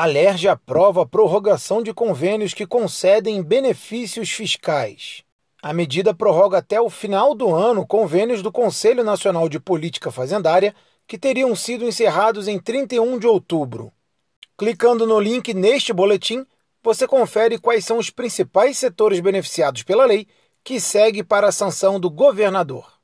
A LERJ aprova a prorrogação de convênios que concedem benefícios fiscais. A medida prorroga até o final do ano convênios do Conselho Nacional de Política Fazendária que teriam sido encerrados em 31 de outubro. Clicando no link neste boletim, você confere quais são os principais setores beneficiados pela lei que segue para a sanção do governador.